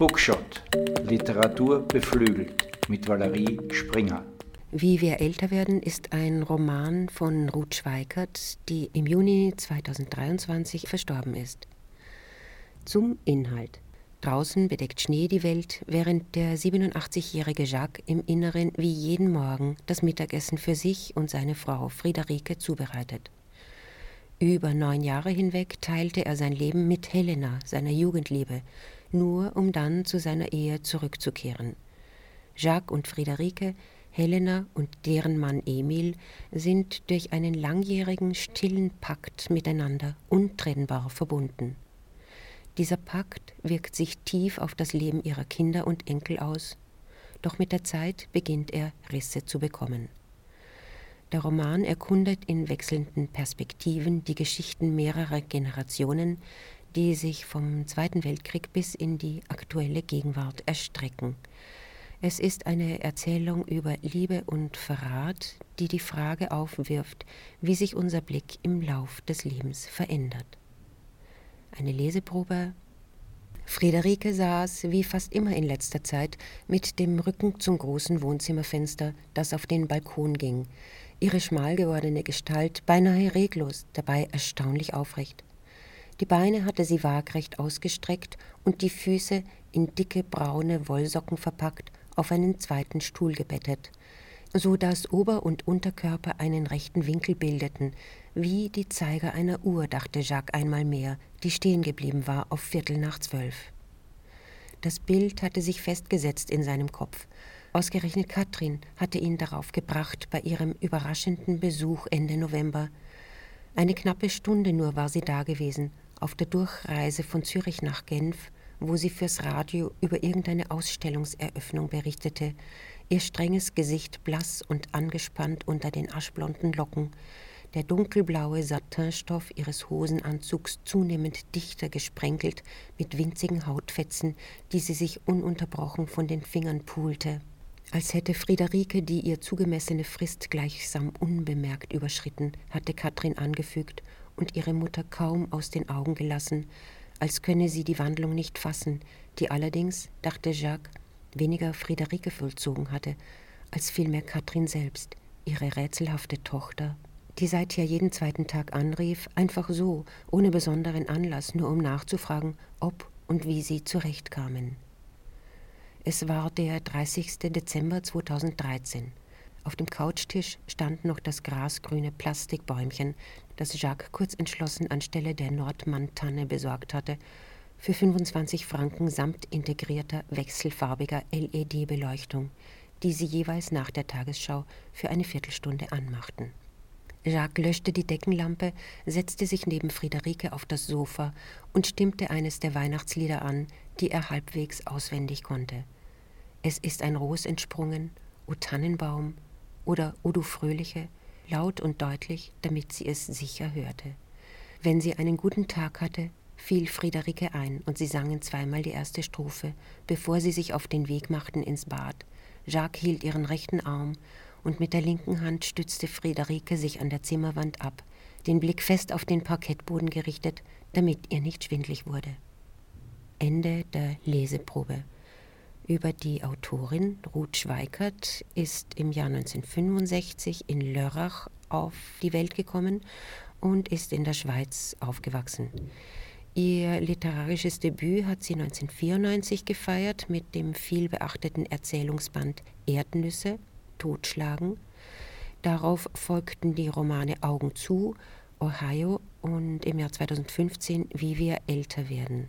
Bookshot. Literatur beflügelt mit Valerie Springer. Wie wir älter werden ist ein Roman von Ruth Schweikert, die im Juni 2023 verstorben ist. Zum Inhalt. Draußen bedeckt Schnee die Welt, während der 87-jährige Jacques im Inneren wie jeden Morgen das Mittagessen für sich und seine Frau Friederike zubereitet. Über neun Jahre hinweg teilte er sein Leben mit Helena, seiner Jugendliebe, nur um dann zu seiner Ehe zurückzukehren. Jacques und Friederike, Helena und deren Mann Emil sind durch einen langjährigen stillen Pakt miteinander untrennbar verbunden. Dieser Pakt wirkt sich tief auf das Leben ihrer Kinder und Enkel aus, doch mit der Zeit beginnt er Risse zu bekommen. Der Roman erkundet in wechselnden Perspektiven die Geschichten mehrerer Generationen, die sich vom Zweiten Weltkrieg bis in die aktuelle Gegenwart erstrecken. Es ist eine Erzählung über Liebe und Verrat, die die Frage aufwirft, wie sich unser Blick im Lauf des Lebens verändert eine Leseprobe. Friederike saß, wie fast immer in letzter Zeit, mit dem Rücken zum großen Wohnzimmerfenster, das auf den Balkon ging. Ihre schmal gewordene Gestalt beinahe reglos, dabei erstaunlich aufrecht. Die Beine hatte sie waagrecht ausgestreckt und die Füße, in dicke braune Wollsocken verpackt, auf einen zweiten Stuhl gebettet, so dass Ober- und Unterkörper einen rechten Winkel bildeten, wie die Zeiger einer Uhr, dachte Jacques einmal mehr, die stehen geblieben war auf Viertel nach zwölf. Das Bild hatte sich festgesetzt in seinem Kopf. Ausgerechnet Katrin hatte ihn darauf gebracht bei ihrem überraschenden Besuch Ende November. Eine knappe Stunde nur war sie dagewesen, auf der Durchreise von Zürich nach Genf, wo sie fürs Radio über irgendeine Ausstellungseröffnung berichtete, ihr strenges Gesicht blass und angespannt unter den aschblonden Locken, der dunkelblaue Satinstoff ihres Hosenanzugs zunehmend dichter gesprenkelt mit winzigen Hautfetzen, die sie sich ununterbrochen von den Fingern pulte. Als hätte Friederike die ihr zugemessene Frist gleichsam unbemerkt überschritten, hatte Katrin angefügt und ihre Mutter kaum aus den Augen gelassen, als könne sie die Wandlung nicht fassen, die allerdings, dachte Jacques, weniger Friederike vollzogen hatte, als vielmehr Katrin selbst, ihre rätselhafte Tochter die seither jeden zweiten Tag anrief, einfach so, ohne besonderen Anlass, nur um nachzufragen, ob und wie sie zurechtkamen. Es war der 30. Dezember 2013. Auf dem Couchtisch stand noch das grasgrüne Plastikbäumchen, das Jacques kurz entschlossen anstelle der Nordmann-Tanne besorgt hatte, für 25 Franken samt integrierter wechselfarbiger LED-Beleuchtung, die sie jeweils nach der Tagesschau für eine Viertelstunde anmachten. Jacques löschte die Deckenlampe, setzte sich neben Friederike auf das Sofa und stimmte eines der Weihnachtslieder an, die er halbwegs auswendig konnte. Es ist ein Ros entsprungen, o Tannenbaum oder O du Fröhliche, laut und deutlich, damit sie es sicher hörte. Wenn sie einen guten Tag hatte, fiel Friederike ein und sie sangen zweimal die erste Strophe, bevor sie sich auf den Weg machten ins Bad. Jacques hielt ihren rechten Arm und mit der linken Hand stützte Friederike sich an der Zimmerwand ab, den Blick fest auf den Parkettboden gerichtet, damit ihr nicht schwindlig wurde. Ende der Leseprobe. Über die Autorin Ruth Schweikert ist im Jahr 1965 in Lörrach auf die Welt gekommen und ist in der Schweiz aufgewachsen. Ihr literarisches Debüt hat sie 1994 gefeiert mit dem vielbeachteten Erzählungsband Erdnüsse totschlagen. Darauf folgten die Romane Augen zu, Ohio und im Jahr 2015 Wie wir älter werden.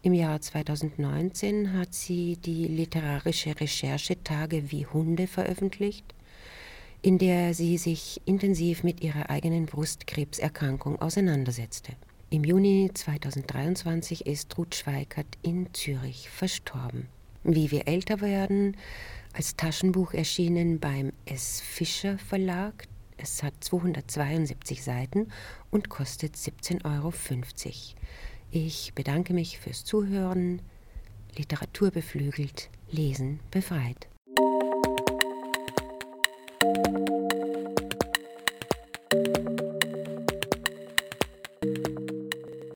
Im Jahr 2019 hat sie die literarische Recherche Tage wie Hunde veröffentlicht, in der sie sich intensiv mit ihrer eigenen Brustkrebserkrankung auseinandersetzte. Im Juni 2023 ist Ruth Schweikert in Zürich verstorben. Wie wir älter werden als Taschenbuch erschienen beim S. Fischer Verlag. Es hat 272 Seiten und kostet 17,50 Euro. Ich bedanke mich fürs Zuhören. Literatur beflügelt, Lesen befreit.